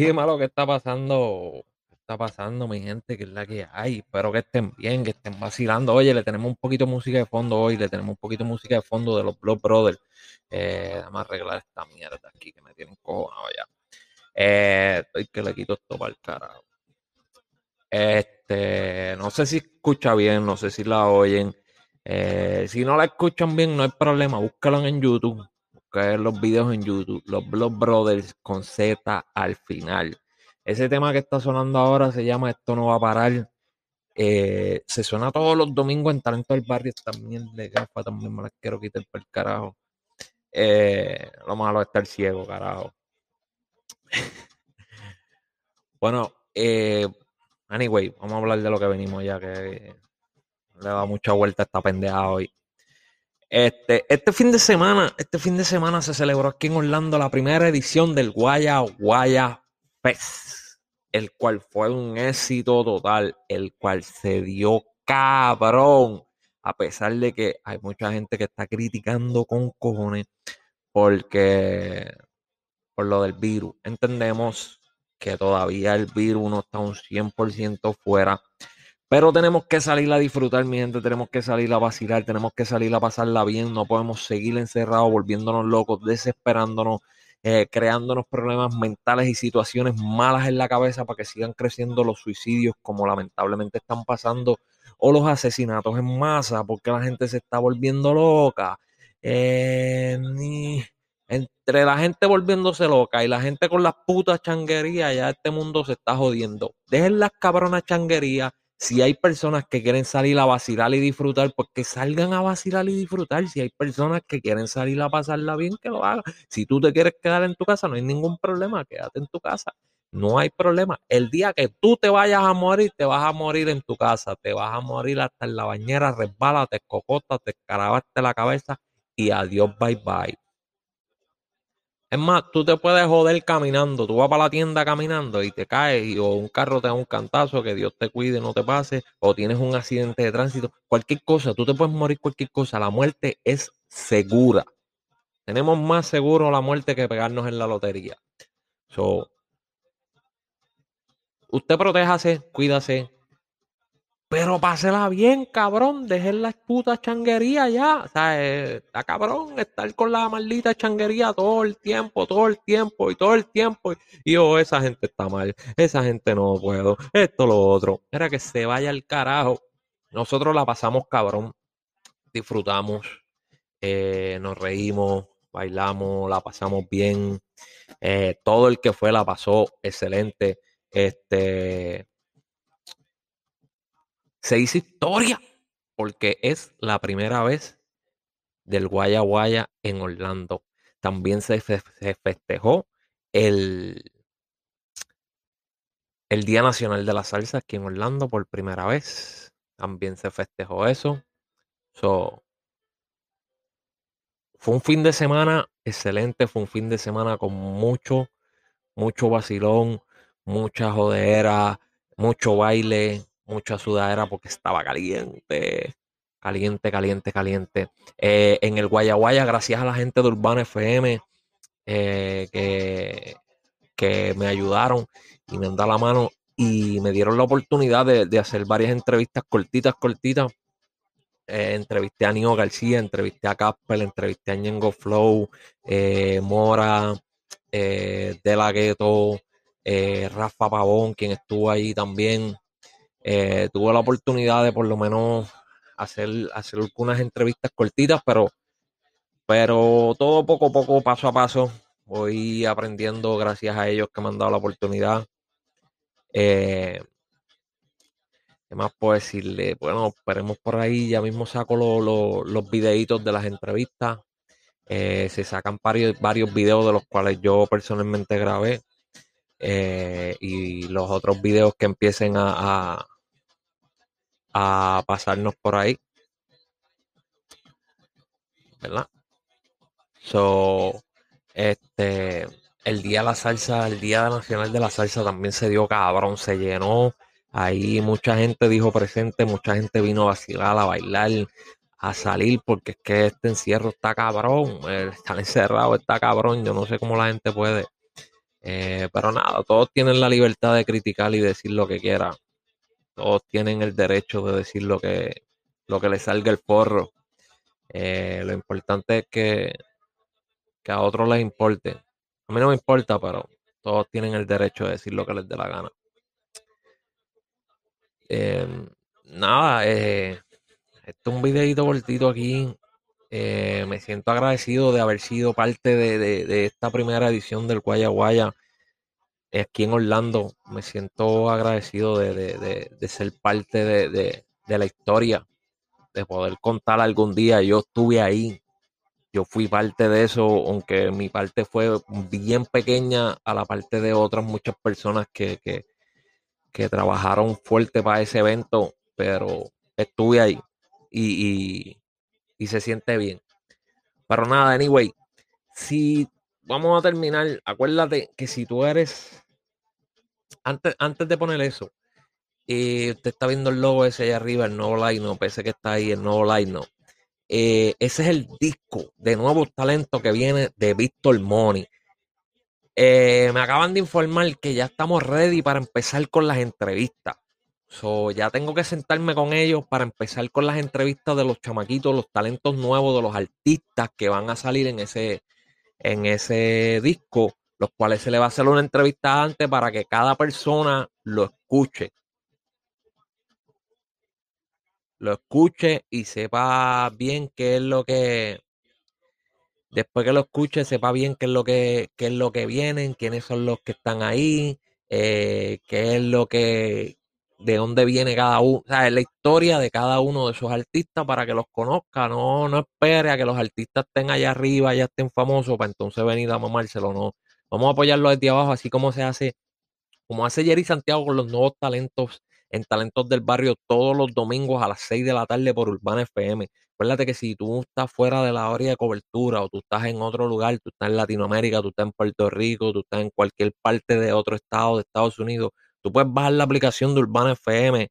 Dime lo que está pasando. ¿Qué está pasando, mi gente? Que es la que hay. Espero que estén bien, que estén vacilando. Oye, le tenemos un poquito de música de fondo hoy. Le tenemos un poquito de música de fondo de los Blood Brothers. Eh, a arreglar esta mierda aquí que me tienen cojonado ya. Eh, estoy que le quito esto para el carajo. Este, no sé si escucha bien, no sé si la oyen. Eh, si no la escuchan bien, no hay problema. Búscalo en YouTube buscar los videos en YouTube, los Blood Brothers con Z al final. Ese tema que está sonando ahora se llama Esto no va a parar. Eh, se suena todos los domingos en Talento del Barrio. También de gafa, también me las quiero quitar por el carajo. Eh, lo malo es estar ciego, carajo. bueno, eh, anyway, vamos a hablar de lo que venimos ya, que le da mucha vuelta a esta pendeja hoy. Este, este fin de semana, este fin de semana se celebró aquí en Orlando la primera edición del Guaya Guaya Fest, el cual fue un éxito total, el cual se dio cabrón, a pesar de que hay mucha gente que está criticando con cojones porque por lo del virus. Entendemos que todavía el virus no está un 100% fuera pero tenemos que salir a disfrutar, mi gente, tenemos que salir a vacilar, tenemos que salir a pasarla bien, no podemos seguir encerrados, volviéndonos locos, desesperándonos, eh, creándonos problemas mentales y situaciones malas en la cabeza para que sigan creciendo los suicidios como lamentablemente están pasando o los asesinatos en masa porque la gente se está volviendo loca. Eh, entre la gente volviéndose loca y la gente con las putas changuerías, ya este mundo se está jodiendo. Dejen las cabronas changuerías si hay personas que quieren salir a vacilar y disfrutar, pues que salgan a vacilar y disfrutar. Si hay personas que quieren salir a pasarla bien, que lo hagan. Si tú te quieres quedar en tu casa, no hay ningún problema, quédate en tu casa. No hay problema. El día que tú te vayas a morir, te vas a morir en tu casa. Te vas a morir hasta en la bañera, resbala, te cocota, te escarabaste la cabeza y adiós, bye bye. Es más, tú te puedes joder caminando. Tú vas para la tienda caminando y te caes, y, o un carro te da un cantazo, que Dios te cuide, no te pase, o tienes un accidente de tránsito, cualquier cosa, tú te puedes morir cualquier cosa. La muerte es segura. Tenemos más seguro la muerte que pegarnos en la lotería. So, usted protéjase, cuídase, pero pásela bien, cabrón. Dejen la puta changuería ya. O sea, eh, está cabrón estar con la maldita changuería todo el tiempo, todo el tiempo y todo el tiempo. Y yo, oh, esa gente está mal. Esa gente no puedo. Esto, lo otro. Era que se vaya al carajo. Nosotros la pasamos cabrón. Disfrutamos. Eh, nos reímos. Bailamos. La pasamos bien. Eh, todo el que fue la pasó excelente. Este se hizo historia porque es la primera vez del Guaya Guaya en Orlando. También se, festejó el, el Día Nacional de la Salsa aquí en Orlando por primera vez. También se festejó eso. So, fue un fin de semana excelente, fue un fin de semana con mucho, mucho vacilón, mucha jodera, mucho baile, mucha sudadera porque estaba caliente. Caliente, caliente, caliente. Eh, en el Guayaguaya, gracias a la gente de Urbano FM eh, que, que me ayudaron y me han dado la mano y me dieron la oportunidad de, hacer varias entrevistas cortitas, cortitas. Eh, entrevisté a Nio García, entrevisté a Casper, entrevisté a Ñengo Flow, Mora, De La Gueto, Rafa Pavón, quien estuvo ahí también. Eh, tuve la oportunidad de por lo menos hacer, hacer algunas entrevistas cortitas, pero, pero todo poco a poco, paso a paso, voy aprendiendo gracias a ellos que me han dado la oportunidad. Eh, ¿Qué más puedo decirle? Bueno, esperemos por ahí. Ya mismo saco los videitos de las entrevistas. Eh, se sacan varios, varios videos de los cuales yo personalmente grabé. Eh, y los otros videos que empiecen a, pasarnos por ahí. ¿Verdad? So, este, el día de la salsa, el día nacional de la salsa también se dio cabrón, se llenó. Ahí mucha gente dijo presente, mucha gente vino a vacilar, a bailar, a salir, porque es que este encierro está cabrón, estar encerrado está cabrón, yo no sé cómo la gente puede Eh, pero nada, todos tienen la libertad de criticar y decir lo que quieran. Todos tienen el derecho de decir lo que, lo que les salga el forro. Eh, lo importante es que, que a otros les importe. A mí no me importa, pero todos tienen el derecho de decir lo que les dé la gana. Em, nada, eh, este es un videito cortito aquí. Eh, me siento agradecido de haber sido parte de, esta primera edición del Guaya Guaya aquí en Orlando. Me siento agradecido de, ser parte de, la historia, de poder contar algún día. Yo estuve ahí, yo fui parte de eso, aunque mi parte fue bien pequeña a la parte de otras muchas personas que, que, trabajaron fuerte para ese evento, pero estuve ahí y, y, se siente bien. Pero nada, anyway, si vamos a terminar, acuérdate que si tú eres, antes, antes de poner eso, eh, usted está viendo el logo ese allá arriba, el nuevo line, ese que está ahí, el nuevo line. Eh, ese es el disco de nuevos talentos que viene de Víctor Money. Eh, me acaban de informar que ya estamos ready para empezar con las entrevistas. So, ya tengo que sentarme con ellos para empezar con las entrevistas de los chamaquitos, los talentos nuevos, de los artistas que van a salir en ese, en ese disco, los cuales se le va a hacer una entrevista antes para que cada persona lo escuche. Lo escuche y sepa bien qué es lo que, después que lo escuche, sepa bien qué es lo que, qué es lo que vienen, quiénes son los que están ahí, eh, qué es lo que, de dónde viene cada uno, o sea, la historia de cada uno de esos artistas para que los conozca, no, no espere a que los artistas estén allá arriba, ya estén famosos, para entonces venir a mamárselo, no. Vamos a apoyarlo desde abajo, así como se hace, como hace Jerry Santiago con los nuevos talentos en Talentos del Barrio todos los domingos a las 6 de la tarde por Urbana FM. Acuérdate que si tú estás fuera de la área de cobertura o tú estás en otro lugar, tú estás en Latinoamérica, tú estás en Puerto Rico, tú estás en cualquier parte de otro estado de Estados Unidos, Tú puedes bajar la aplicación de Urbana FM,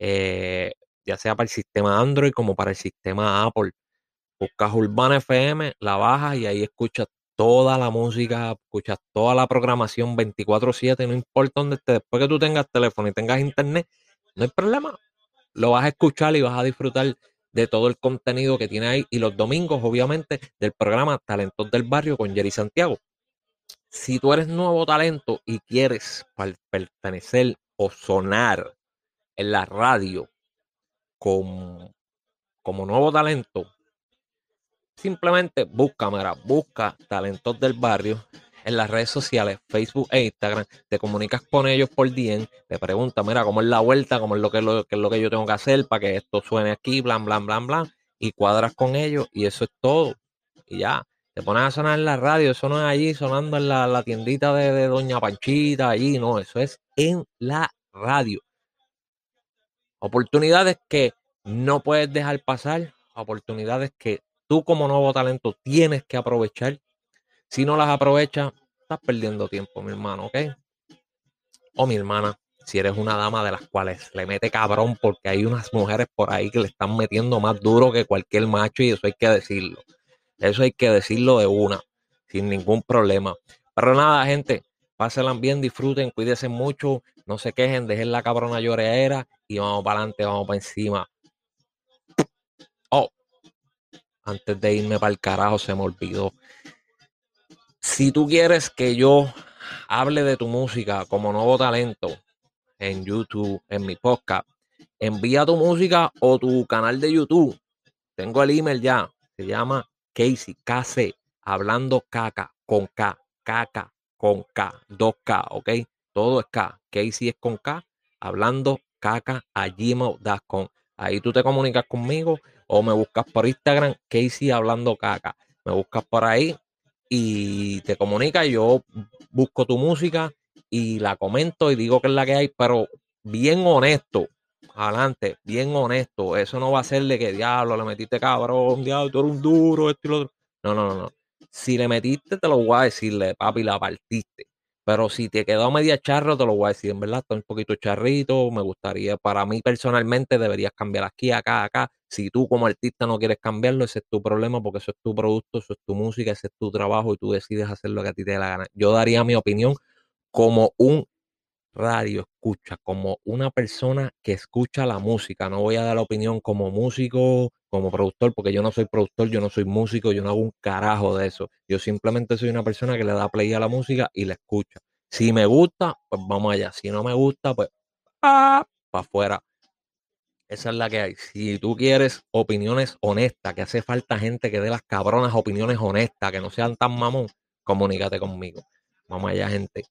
eh, ya sea para el sistema Android como para el sistema Apple. Buscas Urbana FM, la bajas y ahí escuchas toda la música, escuchas toda la programación 24/7, no importa dónde estés. Después que tú tengas teléfono y tengas internet, no hay problema. Lo vas a escuchar y vas a disfrutar de todo el contenido que tiene ahí. Y los domingos, obviamente, del programa Talentos del Barrio con Jerry Santiago si tú eres nuevo talento y quieres pertenecer o sonar en la radio como, como nuevo talento, simplemente busca, mira, busca talentos del barrio en las redes sociales, Facebook e Instagram, te comunicas con ellos por DM, te preguntas, mira, cómo es la vuelta, cómo es lo que, lo, es lo que yo tengo que hacer para que esto suene aquí, blan, blan, blan, blan, y cuadras con ellos y eso es todo. Y ya, te pones a sonar en la radio, eso no es allí sonando en la, tiendita de, Doña Panchita, allí, no, eso es en la radio. Oportunidades que no puedes dejar pasar, oportunidades que tú como nuevo talento tienes que aprovechar. Si no las aprovechas, estás perdiendo tiempo, mi hermano, ¿ok? O mi hermana, si eres una dama de las cuales le mete cabrón porque hay unas mujeres por ahí que le están metiendo más duro que cualquier macho y eso hay que decirlo. Eso hay que decirlo de una, sin ningún problema. Pero nada, gente, pásenla bien, disfruten, cuídense mucho, no se quejen, dejen la cabrona lloreera y vamos para adelante, vamos para encima. Oh, antes de irme para el carajo, se me olvidó. Si tú quieres que yo hable de tu música como nuevo talento en YouTube, en mi podcast, envía tu música o tu canal de YouTube. Tengo el email ya. Se llama Casey, KC, hablando caca, con K, caca, con K, 2K, ¿ok? Todo es K. Casey es con K, hablando caca a gmail.com. Ahí tú te comunicas conmigo o me buscas por Instagram, Casey hablando caca. Me buscas por ahí y te comunicas. Yo busco tu música y la comento y digo que es la que hay, pero bien honesto adelante, bien honesto. Eso no va a ser de que diablo, le metiste cabrón, diablo, tú eres un duro, esto y lo otro. No, no, no, no. Si le metiste, te lo voy a decirle, papi, la partiste. Pero si te quedó media charro, te lo voy a decir, en verdad, está un poquito charrito, me gustaría, para mí personalmente deberías cambiar aquí, acá, acá. Si tú como artista no quieres cambiarlo, ese es tu problema, porque eso es tu producto, eso es tu música, ese es tu trabajo y tú decides hacer lo que a ti te dé la gana. Yo daría mi opinión como un radio escucha, como una persona que escucha la música. No voy a dar la opinión como músico, como productor, porque yo no soy productor, yo no soy músico, yo no hago un carajo de eso. Yo simplemente soy una persona que le da play a la música y la escucha. Si me gusta, pues vamos allá. Si no me gusta, pues ah, para afuera. Esa es la que hay. Si tú quieres opiniones honestas, que hace falta gente que dé las cabronas opiniones honestas, que no sean tan mamón, comunícate conmigo. Vamos allá, gente.